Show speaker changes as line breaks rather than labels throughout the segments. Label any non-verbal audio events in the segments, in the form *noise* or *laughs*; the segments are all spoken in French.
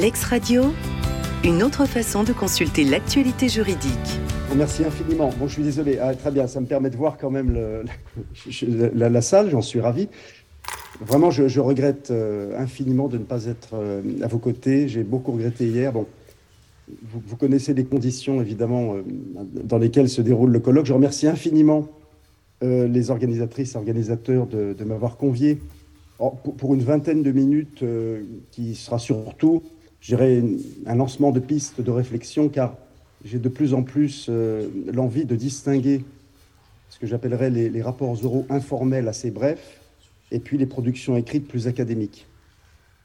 Lex Radio, une autre façon de consulter l'actualité juridique.
Merci infiniment. Bon, je suis désolé. Ah, très bien, ça me permet de voir quand même la, salle, j'en suis ravi. Vraiment, je, regrette euh, infiniment de ne pas être euh, à vos côtés. J'ai beaucoup regretté hier. Bon, vous, connaissez les conditions, évidemment, euh, dans lesquelles se déroule le colloque. Je remercie infiniment les organisatrices et organisateurs de, m'avoir convié pour, pour, une vingtaine de minutes qui sera surtout je dirais, un lancement de pistes de réflexion, car j'ai de plus en plus euh, l'envie de distinguer ce que j'appellerais les, rapports oraux informels assez brefs et puis les productions écrites plus académiques.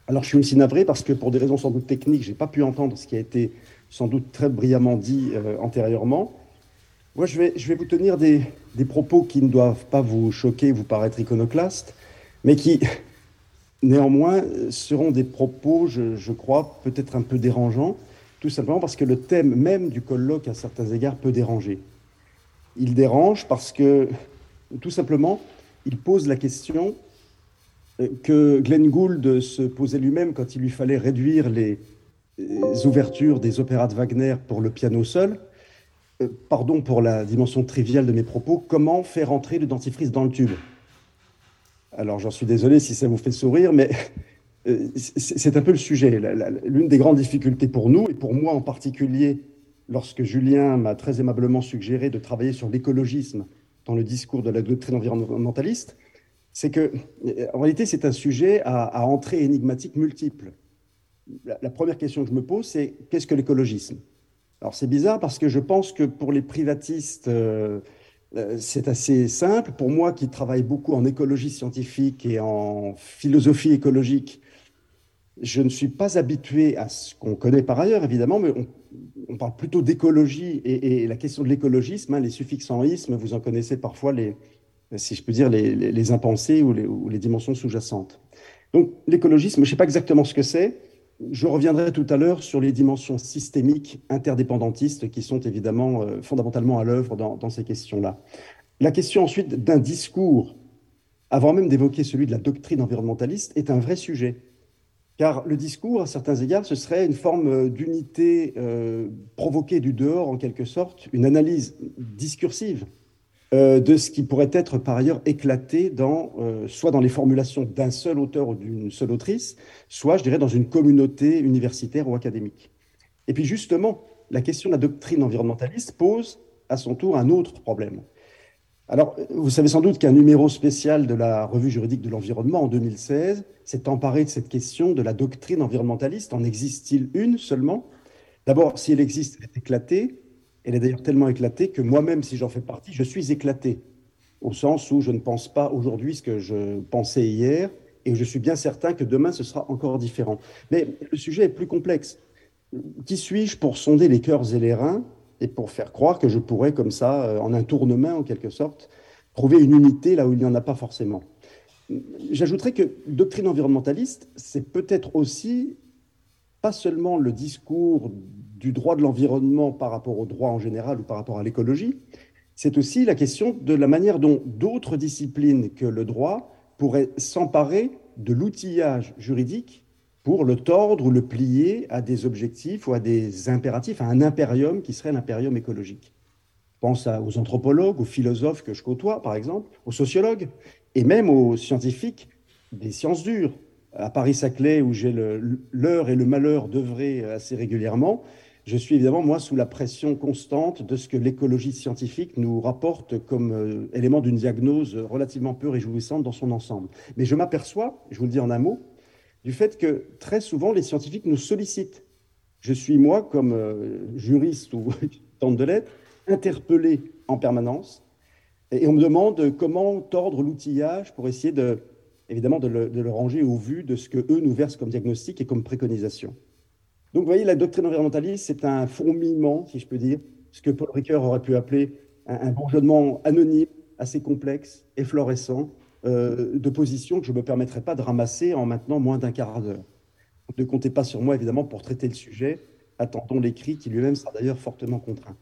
Alors je suis aussi navré parce que pour des raisons sans doute techniques, je n'ai pas pu entendre ce qui a été sans doute très brillamment dit euh, antérieurement. Moi, je vais, je vais vous tenir des, des propos qui ne doivent pas vous choquer, vous paraître iconoclastes, mais qui, Néanmoins, seront des propos, je, crois, peut-être un peu dérangeants, tout simplement parce que le thème même du colloque, à certains égards, peut déranger. Il dérange parce que, tout simplement, il pose la question euh, que Glenn Gould se posait lui-même quand il lui fallait réduire les, les ouvertures des opéras de Wagner pour le piano seul. Euh, pardon pour la dimension triviale de mes propos, comment faire entrer le dentifrice dans le tube alors j'en suis désolé si ça vous fait sourire, mais euh, c'est un peu le sujet. L'une des grandes difficultés pour nous, et pour moi en particulier, lorsque Julien m'a très aimablement suggéré de travailler sur l'écologisme dans le discours de la doctrine environnementaliste, c'est que, en réalité, c'est un sujet à, à entrée énigmatique multiple. La, première question que je me pose, c'est qu'est-ce que l'écologisme? Alors c'est bizarre parce que je pense que pour les privatistes euh, c'est assez simple. Pour moi qui travaille beaucoup en écologie scientifique et en philosophie écologique, je ne suis pas habitué à ce qu'on connaît par ailleurs, évidemment, mais on, parle plutôt d'écologie et, la question de l'écologisme, hein, les suffixes en isme, vous en connaissez parfois les, si je peux dire, les impensés ou les, ou les dimensions sous-jacentes. Donc l'écologisme, je ne sais pas exactement ce que c'est, je reviendrai tout à l'heure sur les dimensions systémiques interdépendantistes qui sont évidemment euh, fondamentalement à l'œuvre dans, ces questions-là. La question ensuite d'un discours, avant même d'évoquer celui de la doctrine environnementaliste, est un vrai sujet. Car le discours, à certains égards, ce serait une forme euh, d'unité euh, provoquée du dehors, en quelque sorte, une analyse discursive euh, de ce qui pourrait être par ailleurs éclaté dans, euh, soit dans les formulations d'un seul auteur ou d'une seule autrice, soit, je dirais, dans une communauté universitaire ou académique. Et puis justement, la question de la doctrine environnementaliste pose à son tour un autre problème. Alors, vous savez sans doute qu'un numéro spécial de la Revue juridique de l'environnement en 2016 s'est emparé de cette question de la doctrine environnementaliste. En existe-t-il une seulement? D'abord, si elle existe, elle est éclatée. Elle est d'ailleurs tellement éclatée que moi-même, si j'en fais partie, je suis éclaté, au sens où je ne pense pas aujourd'hui ce que je pensais hier, et je suis bien certain que demain, ce sera encore différent. Mais le sujet est plus complexe. Qui suis-je pour sonder les cœurs et les reins et pour faire croire que je pourrais, comme ça, euh, en un tournement en quelque sorte, trouver une unité là où il n'y en a pas forcément? J'ajouterais que doctrine environnementaliste, c'est peut-être aussi pas seulement le discours du droit de l'environnement par rapport au droit en général ou par rapport à l'écologie, c'est aussi la question de la manière dont d'autres disciplines que le droit pourraient s'emparer de l'outillage juridique pour le tordre ou le plier à des objectifs ou à des impératifs, à un impérium qui serait l'impérium écologique. Je pense aux anthropologues, aux philosophes que je côtoie, par exemple, aux sociologues, et même aux scientifiques des sciences dures. À Paris-Saclay, où j'ai l'heure et le malheur d'œuvrer assez régulièrement, je suis évidemment, moi, sous la pression constante de ce que l'écologie scientifique nous rapporte comme euh, élément d'une diagnose relativement peu réjouissante dans son ensemble. Mais je m'aperçois, je vous le dis en un mot, du fait que très souvent, les scientifiques nous sollicitent. Je suis, moi, comme euh, juriste ou *laughs* tente de l'être, interpellé en permanence. Et on me demande comment tordre l'outillage pour essayer de, évidemment, de le, ranger au vu de ce que eux nous versent comme diagnostic et comme préconisation. Donc, vous voyez, la doctrine environnementaliste, c'est un fourmillement, si je peux dire, ce que Paul Ricoeur aurait pu appeler un, bourgeonnement anonyme, assez complexe, efflorescent, euh, de positions que je ne me permettrai pas de ramasser en maintenant moins d'un quart d'heure. Ne comptez pas sur moi, évidemment, pour traiter le sujet. Attendons l'écrit, qui lui-même sera d'ailleurs fortement contraint.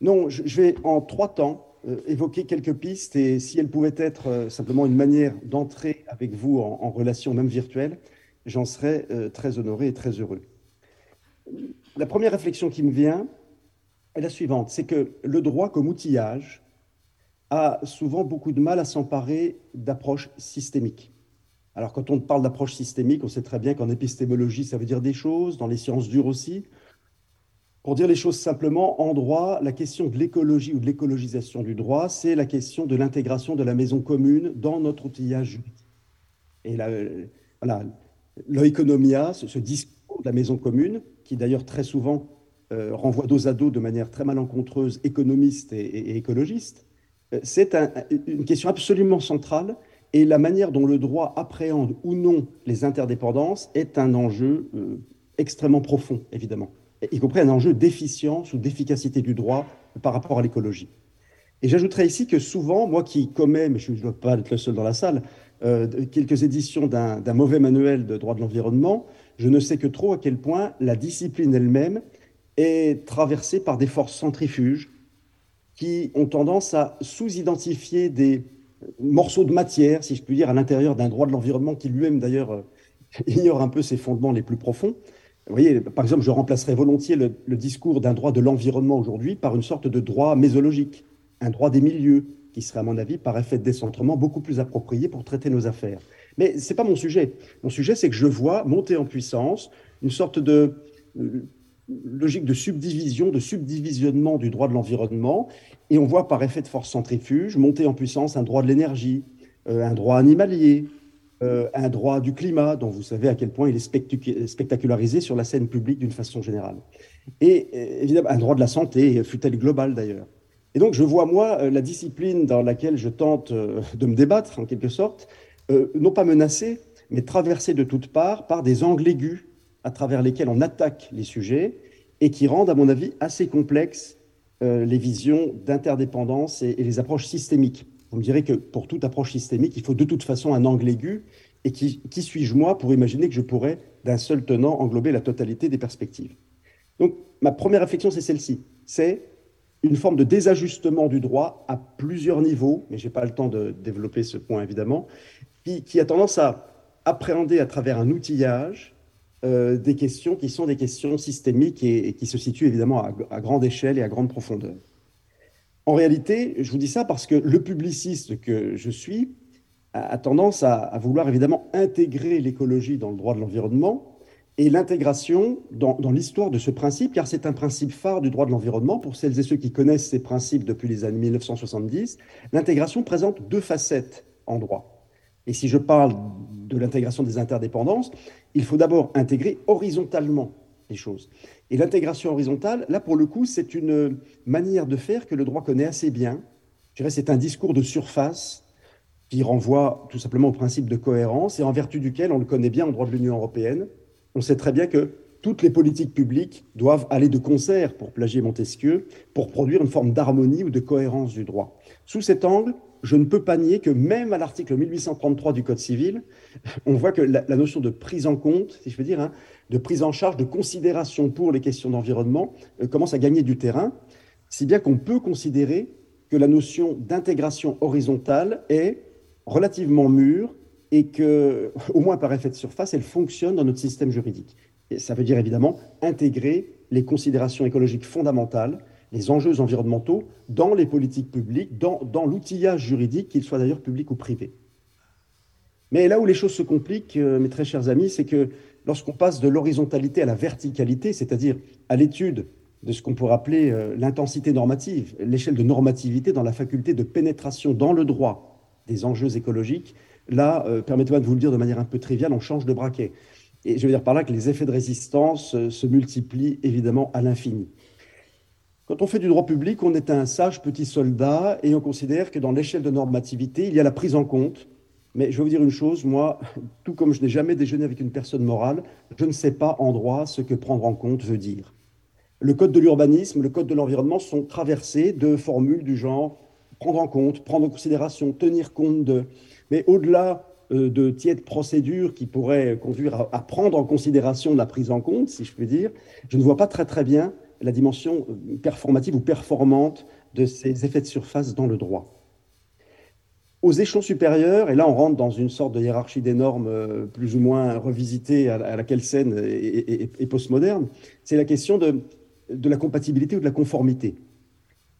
Non, je, vais en trois temps évoquer quelques pistes et si elles pouvaient être euh, simplement une manière d'entrer avec vous en, en relation, même virtuelle, j'en serais euh, très honoré et très heureux. La première réflexion qui me vient est la suivante, c'est que le droit comme outillage a souvent beaucoup de mal à s'emparer d'approches systémiques. Alors quand on parle d'approche systémique, on sait très bien qu'en épistémologie, ça veut dire des choses, dans les sciences dures aussi. Pour dire les choses simplement, en droit, la question de l'écologie ou de l'écologisation du droit, c'est la question de l'intégration de la maison commune dans notre outillage juridique. Et là, voilà, l'oeconomia, ce, discours de la maison commune, qui d'ailleurs très souvent euh, renvoie dos à dos de manière très malencontreuse économiste et, écologiste, euh, c'est une question absolument centrale et la manière dont le droit appréhende ou non les interdépendances est un enjeu euh, extrêmement profond, évidemment, y compris un enjeu d'efficience ou d'efficacité du droit par rapport à l'écologie. Et j'ajouterais ici que souvent, moi qui commets, mais je ne dois pas être le seul dans la salle, euh, quelques éditions d'un mauvais manuel de droit de l'environnement, je ne sais que trop à quel point la discipline elle-même est traversée par des forces centrifuges qui ont tendance à sous-identifier des morceaux de matière, si je puis dire, à l'intérieur d'un droit de l'environnement qui lui-même d'ailleurs euh, *laughs* ignore un peu ses fondements les plus profonds. Vous voyez, par exemple, je remplacerais volontiers le, discours d'un droit de l'environnement aujourd'hui par une sorte de droit mésologique, un droit des milieux, qui serait, à mon avis, par effet de décentrement, beaucoup plus approprié pour traiter nos affaires. Mais ce n'est pas mon sujet. Mon sujet, c'est que je vois monter en puissance une sorte de euh, logique de subdivision, de subdivisionnement du droit de l'environnement, et on voit par effet de force centrifuge monter en puissance un droit de l'énergie, euh, un droit animalier, euh, un droit du climat, dont vous savez à quel point il est spectacularisé sur la scène publique d'une façon générale. Et évidemment, un droit de la santé, fut-elle globale d'ailleurs. Et donc, je vois, moi, euh, la discipline dans laquelle je tente euh, de me débattre, en quelque sorte, euh, non pas menacée, mais traversée de toutes parts par des angles aigus à travers lesquels on attaque les sujets et qui rendent, à mon avis, assez complexes les visions d'interdépendance et, les approches systémiques. Vous me direz que pour toute approche systémique, il faut de toute façon un angle aigu. Et qui, suis-je, moi, pour imaginer que je pourrais, d'un seul tenant, englober la totalité des perspectives? Donc, ma première réflexion, c'est celle-ci. C'est une forme de désajustement du droit à plusieurs niveaux, mais je n'ai pas le temps de développer ce point évidemment, qui, a tendance à appréhender à travers un outillage euh, des questions qui sont des questions systémiques et, qui se situent évidemment à, grande échelle et à grande profondeur. En réalité, je vous dis ça parce que le publiciste que je suis a, tendance à vouloir évidemment intégrer l'écologie dans le droit de l'environnement, et l'intégration dans, l'histoire de ce principe, car c'est un principe phare du droit de l'environnement. Pour celles et ceux qui connaissent ces principes depuis les années 1970, l'intégration présente deux facettes en droit. Et si je parle de l'intégration des interdépendances, il faut d'abord intégrer horizontalement choses. Et l'intégration horizontale, là pour le coup, c'est une manière de faire que le droit connaît assez bien. Je dirais c'est un discours de surface qui renvoie tout simplement au principe de cohérence et en vertu duquel on le connaît bien en droit de l'Union européenne on sait très bien que toutes les politiques publiques doivent aller de concert, pour plagier Montesquieu, pour produire une forme d'harmonie ou de cohérence du droit. Sous cet angle, je ne peux pas nier que même à l'article 1833 du Code civil, *laughs* on voit que la, notion de prise en compte, si je veux dire, hein, de prise en charge, de considération pour les questions d'environnement euh, commence à gagner du terrain, si bien qu'on peut considérer que la notion d'intégration horizontale est relativement mûre et que, *laughs* au moins par effet de surface, elle fonctionne dans notre système juridique. Et ça veut dire évidemment intégrer les considérations écologiques fondamentales, les enjeux environnementaux dans les politiques publiques, dans, l'outillage juridique, qu'il soit d'ailleurs public ou privé. Mais là où les choses se compliquent, euh, mes très chers amis, c'est que lorsqu'on passe de l'horizontalité à la verticalité, c'est-à-dire à, l'étude de ce qu'on pourrait appeler euh, l'intensité normative, l'échelle de normativité dans la faculté de pénétration dans le droit des enjeux écologiques, Là, euh, permettez-moi de vous le dire de manière un peu triviale, on change de braquet. Et je veux dire par là que les effets de résistance se multiplient évidemment à l'infini. Quand on fait du droit public, on est un sage petit soldat et on considère que dans l'échelle de normativité, il y a la prise en compte. Mais je vais vous dire une chose, moi, *laughs* tout comme je n'ai jamais déjeuné avec une personne morale, je ne sais pas en droit ce que prendre en compte veut dire. Le code de l'urbanisme, le code de l'environnement sont traversés de formules du genre prendre en compte, prendre en considération, tenir compte de. Mais au-delà euh, de tièdes procédures qui pourraient conduire à, prendre en considération la prise en compte, si je puis dire, je ne vois pas très très bien la dimension euh, performative ou performante de ces effets de surface dans le droit. Aux échelons supérieurs, et là on rentre dans une sorte de hiérarchie des normes euh, plus ou moins revisitée à, laquelle scène et, postmoderne, c'est la question de, la compatibilité ou de la conformité.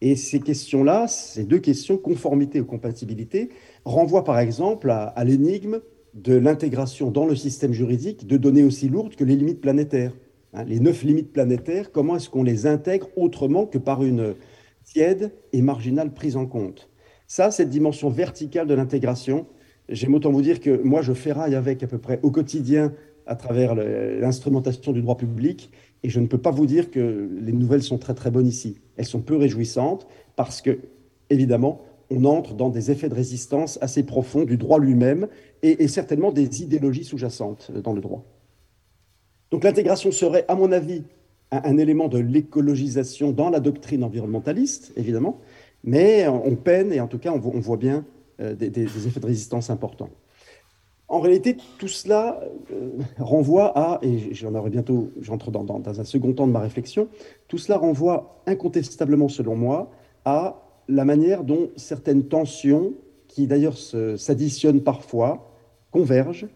Et ces questions-là, ces deux questions, conformité ou compatibilité, renvoient par exemple à l'énigme de l'intégration dans le système juridique de données aussi lourdes que les limites planétaires. Hein, les neuf limites planétaires, comment est-ce qu'on les intègre autrement que par une tiède et marginale prise en compte? Ça, cette dimension verticale de l'intégration, j'aime autant vous dire que moi, je ferraille avec à peu près au quotidien à travers l'instrumentation du droit public, et je ne peux pas vous dire que les nouvelles sont très très bonnes ici. Elles sont peu réjouissantes parce que, évidemment, on entre dans des effets de résistance assez profonds du droit lui-même et, certainement des idéologies sous-jacentes dans le droit. Donc l'intégration serait, à mon avis, un, élément de l'écologisation dans la doctrine environnementaliste, évidemment, mais on peine, et en tout cas on, voit bien euh, des, effets de résistance importants. En réalité, tout cela euh, renvoie à, et j'en aurai bientôt, j'entre dans, un second temps de ma réflexion, tout cela renvoie incontestablement, selon moi, à la manière dont certaines tensions, qui d'ailleurs s'additionnent parfois, convergent,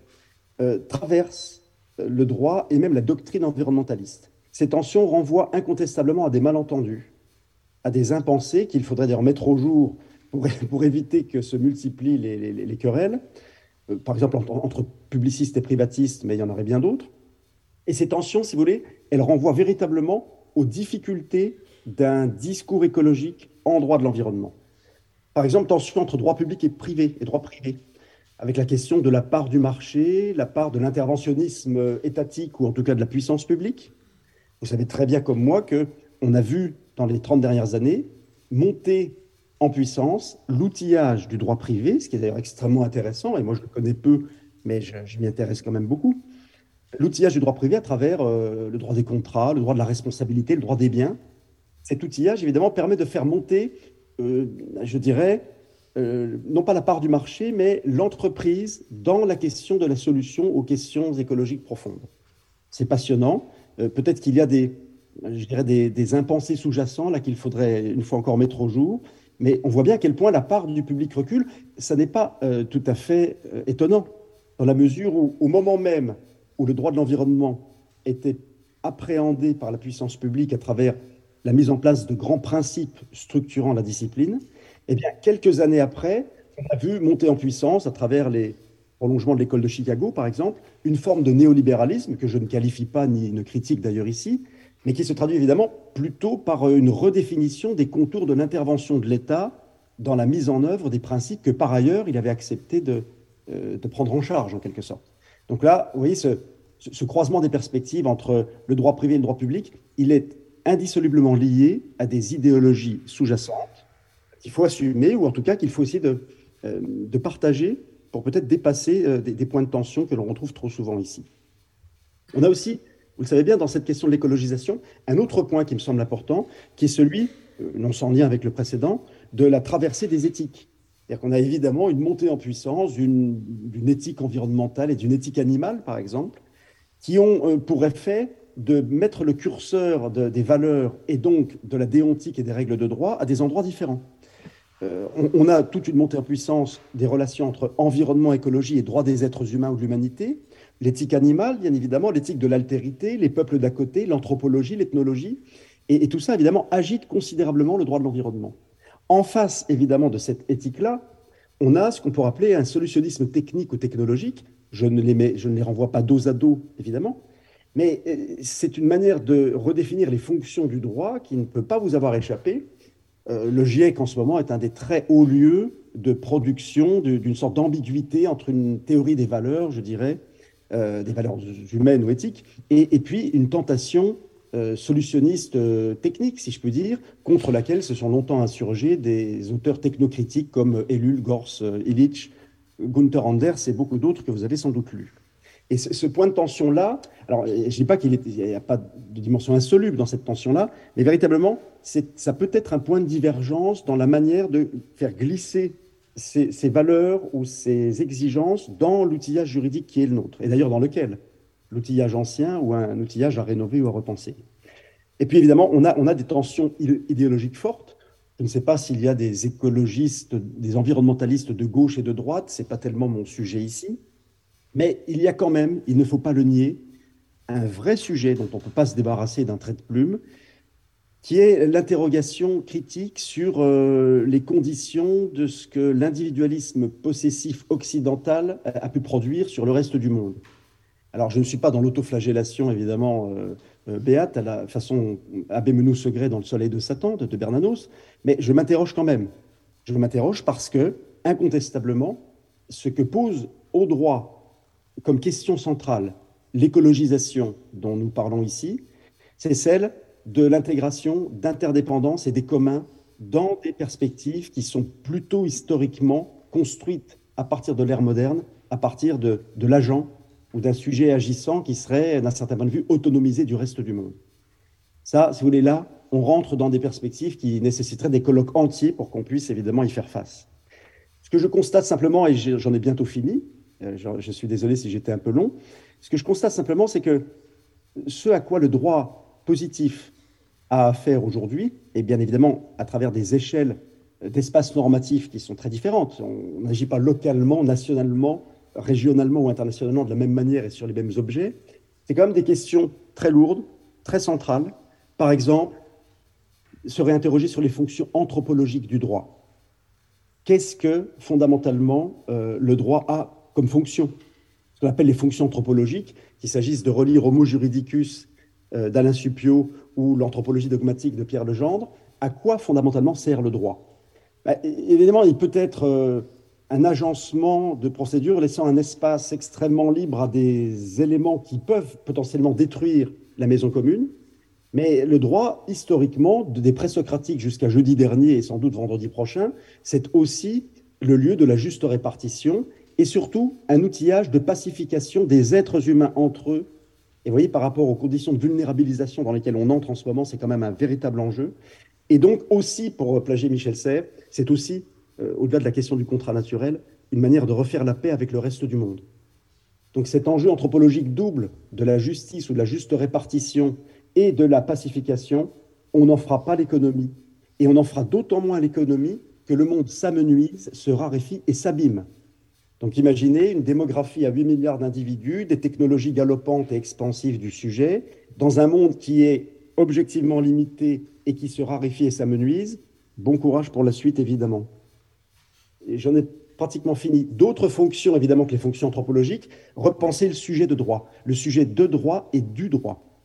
euh, traversent le droit et même la doctrine environnementaliste. Ces tensions renvoient incontestablement à des malentendus, à des impensés qu'il faudrait d'ailleurs mettre au jour pour, *laughs* éviter que se multiplient les, les, querelles, euh, par exemple entre, entre, publicistes et privatistes, mais il y en aurait bien d'autres. Et ces tensions, si vous voulez, elles renvoient véritablement aux difficultés d'un discours écologique en droit de l'environnement. Par exemple, tension entre droit public et privé et droit privé, avec la question de la part du marché, la part de l'interventionnisme étatique ou en tout cas de la puissance publique. Vous savez très bien comme moi que on a vu dans les 30 dernières années monter en puissance l'outillage du droit privé, ce qui est d'ailleurs extrêmement intéressant, et moi je le connais peu, mais je, m'y intéresse quand même beaucoup. L'outillage du droit privé à travers euh, le droit des contrats, le droit de la responsabilité, le droit des biens, cet outillage, évidemment, permet de faire monter, euh, je dirais, euh, non pas la part du marché, mais l'entreprise dans la question de la solution aux questions écologiques profondes. C'est passionnant. Euh, peut-être qu'il y a des, je dirais, des, impensés sous-jacents là qu'il faudrait une fois encore mettre au jour. Mais on voit bien à quel point la part du public recule. Ça n'est pas tout à fait étonnant, dans la mesure où, au moment même où le droit de l'environnement était appréhendé par la puissance publique à travers la mise en place de grands principes structurant la discipline, eh bien, quelques années après, on a vu monter en puissance, à travers les prolongements de l'école de Chicago, par exemple, une forme de néolibéralisme que je ne qualifie pas ni ne critique d'ailleurs ici, mais qui se traduit évidemment plutôt par une redéfinition des contours de l'intervention de l'État dans la mise en œuvre des principes que par ailleurs il avait accepté de, euh, prendre en charge en quelque sorte. Donc là, vous voyez, ce, ce croisement des perspectives entre le droit privé et le droit public, il est indissolublement liés à des idéologies sous-jacentes qu'il faut assumer, ou en tout cas qu'il faut essayer de, euh, partager pour peut-être dépasser euh, des, points de tension que l'on retrouve trop souvent ici. On a aussi, vous le savez bien, dans cette question de l'écologisation, un autre point qui me semble important, qui est celui, euh, non sans lien avec le précédent, de la traversée des éthiques. C'est-à-dire qu'on a évidemment une montée en puissance d'une éthique environnementale et d'une éthique animale, par exemple, qui ont pour effet de mettre le curseur des valeurs et donc de la déontique et des règles de droit à des endroits différents. Euh, on, a toute une montée en puissance des relations entre environnement, écologie et droits des êtres humains ou de l'humanité, l'éthique animale, bien évidemment, l'éthique de l'altérité, les peuples d'à côté, l'anthropologie, l'ethnologie, et, tout ça, évidemment, agite considérablement le droit de l'environnement. En face, évidemment, de cette éthique-là, on a ce qu'on pourrait appeler un solutionnisme technique ou technologique. Je ne les, je ne les renvoie pas dos à dos, évidemment, mais euh, c'est une manière de redéfinir les fonctions du droit qui ne peut pas vous avoir échappé. Euh, le GIEC en ce moment est un des très hauts lieux de production d'une sorte d'ambiguïté entre une théorie des valeurs, je dirais, euh, des valeurs humaines ou éthiques, et, puis une tentation solutionniste technique, si je puis dire, contre laquelle se sont longtemps insurgés des auteurs technocritiques comme Ellul, Gors, Illich, Gunther Anders et beaucoup d'autres que vous avez sans doute lus. Et ce, point de tension-là, alors je ne dis pas qu'il n'y a pas de dimension insoluble dans cette tension-là, mais véritablement, ça peut être un point de divergence dans la manière de faire glisser ces, valeurs ou ces exigences dans l'outillage juridique qui est le nôtre, et d'ailleurs dans lequel? L'outillage ancien ou un, outillage à rénover ou à repenser. Et puis évidemment, on a, on a des tensions idéologiques fortes. Je ne sais pas s'il y a des écologistes, des environnementalistes de gauche et de droite, ce n'est pas tellement mon sujet ici, mais il y a quand même, il ne faut pas le nier, un vrai sujet dont on ne peut pas se débarrasser d'un trait de plume, qui est l'interrogation critique sur euh, les conditions de ce que l'individualisme possessif occidental a pu produire sur le reste du monde. Alors, je ne suis pas dans l'autoflagellation, évidemment, euh, euh, béate, à la façon Abbé Menou Segret dans Le Soleil de Satan de, Bernanos, mais je m'interroge quand même. Je m'interroge parce que, incontestablement, ce que pose au droit comme question centrale l'écologisation dont nous parlons ici, c'est celle de l'intégration d'interdépendance et des communs dans des perspectives qui sont plutôt historiquement construites à partir de l'ère moderne, à partir de, de l'agent ou d'un sujet agissant qui serait, d'un certain point de vue, autonomisé du reste du monde. Ça, si vous voulez, là, on rentre dans des perspectives qui nécessiteraient des colloques entiers pour qu'on puisse évidemment y faire face. Ce que je constate simplement, et j'en ai bientôt fini, euh, je suis désolé si j'étais un peu long, ce que je constate simplement, c'est que ce à quoi le droit positif a affaire aujourd'hui, et bien évidemment à travers des échelles d'espaces normatifs qui sont très différentes, on n'agit pas localement, nationalement, régionalement ou internationalement de la même manière et sur les mêmes objets, c'est quand même des questions très lourdes, très centrales. Par exemple, se réinterroger sur les fonctions anthropologiques du droit. Qu'est-ce que fondamentalement euh, le droit a comme fonction Ce qu'on appelle les fonctions anthropologiques, qu'il s'agisse de relire Homo juridicus euh, d'Alain Suppiot ou l'anthropologie dogmatique de Pierre Legendre, à quoi fondamentalement sert le droit? Bah, Évidemment, il peut être euh, un agencement de procédures laissant un espace extrêmement libre à des éléments qui peuvent potentiellement détruire la maison commune. Mais le droit, historiquement, des présocratiques jusqu'à jeudi dernier et sans doute vendredi prochain, c'est aussi le lieu de la juste répartition et surtout un outillage de pacification des êtres humains entre eux. Et vous voyez, par rapport aux conditions de vulnérabilisation dans lesquelles on entre en ce moment, c'est quand même un véritable enjeu. Et donc aussi, pour plager Michel Serres, c'est aussi euh, au-delà de la question du contrat naturel, une manière de refaire la paix avec le reste du monde. Donc cet enjeu anthropologique double de la justice ou de la juste répartition et de la pacification, on n'en fera pas l'économie. Et on en fera d'autant moins l'économie que le monde s'amenuise, se raréfie et s'abîme. Donc imaginez une démographie à 8 milliards d'individus, des technologies galopantes et expansives du sujet, dans un monde qui est objectivement limité et qui se raréfie et s'amenuise. Bon courage pour la suite, évidemment j'en ai pratiquement fini, d'autres fonctions, évidemment que les fonctions anthropologiques, repenser le sujet de droit, le sujet de droit et du droit.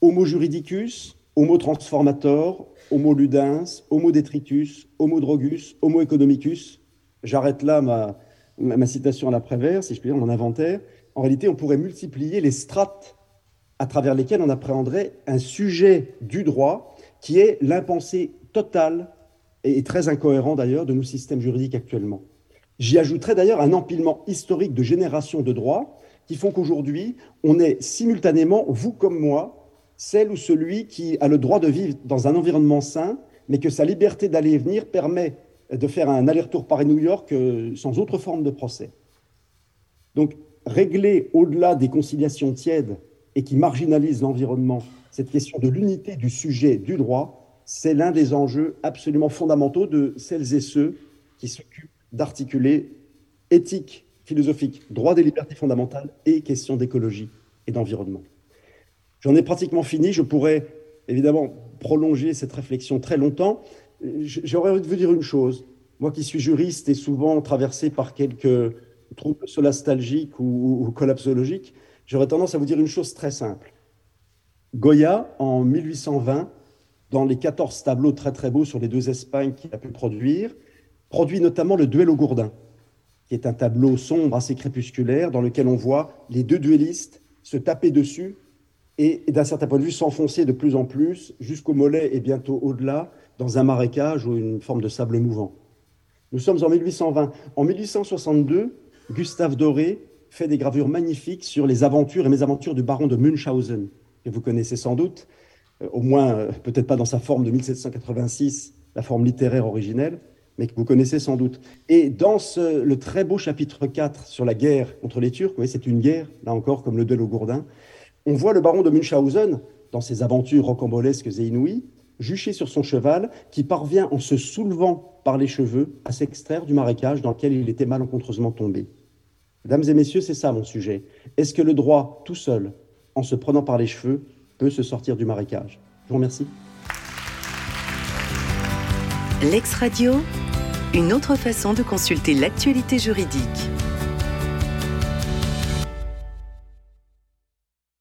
Homo juridicus, homo transformator, homo ludens, homo detritus, homo drogus, homo economicus. J'arrête là ma, ma, citation à l'après-vers, si je puis dire, mon inventaire. En réalité, on pourrait multiplier les strates à travers lesquelles on appréhenderait un sujet du droit qui est l'impensé total et très incohérent d'ailleurs de nos systèmes juridiques actuellement. J'y ajouterai d'ailleurs un empilement historique de générations de droits qui font qu'aujourd'hui, on est simultanément, vous comme moi, celle ou celui qui a le droit de vivre dans un environnement sain, mais que sa liberté d'aller et venir permet de faire un aller-retour Paris-New York euh, sans autre forme de procès. Donc, régler au-delà des conciliations tièdes et qui marginalisent l'environnement cette question de l'unité du sujet du droit, c'est l'un des enjeux absolument fondamentaux de celles et ceux qui s'occupent d'articuler éthique, philosophique, droit des libertés fondamentales et questions d'écologie et d'environnement. J'en ai pratiquement fini. Je pourrais évidemment prolonger cette réflexion très longtemps. J'aurais envie de vous dire une chose. Moi qui suis juriste et souvent traversé par quelques troubles solastalgiques ou, ou collapsologiques, j'aurais tendance à vous dire une chose très simple. Goya, en 1820, dans les 14 tableaux très très beaux sur les deux Espagnes qu'il a pu produire, produit notamment le duel au gourdin, qui est un tableau sombre, assez crépusculaire, dans lequel on voit les deux duellistes se taper dessus et, d'un certain point de vue, s'enfoncer de plus en plus jusqu'au mollet et bientôt au-delà, dans un marécage ou une forme de sable mouvant. Nous sommes en 1820. En 1862, Gustave Doré fait des gravures magnifiques sur les aventures et mésaventures du baron de Munchausen, que vous connaissez sans doute, euh, au moins euh, peut-être pas dans sa forme de 1786, la forme littéraire originelle, mais que vous connaissez sans doute. Et dans le très beau chapitre 4 sur la guerre contre les Turcs, c'est une guerre, là encore, comme le duel au Gourdin, on voit le baron de Munchausen, dans ses aventures rocambolesques et inouïes, juché sur son cheval, qui parvient en se soulevant par les cheveux à s'extraire du marécage dans lequel il était malencontreusement tombé. Mesdames et messieurs, c'est ça mon sujet. Est-ce que le droit, tout seul, en se prenant par les cheveux, peut se sortir du marécage? Je vous remercie.
L'ex-radio, une autre façon de consulter l'actualité juridique.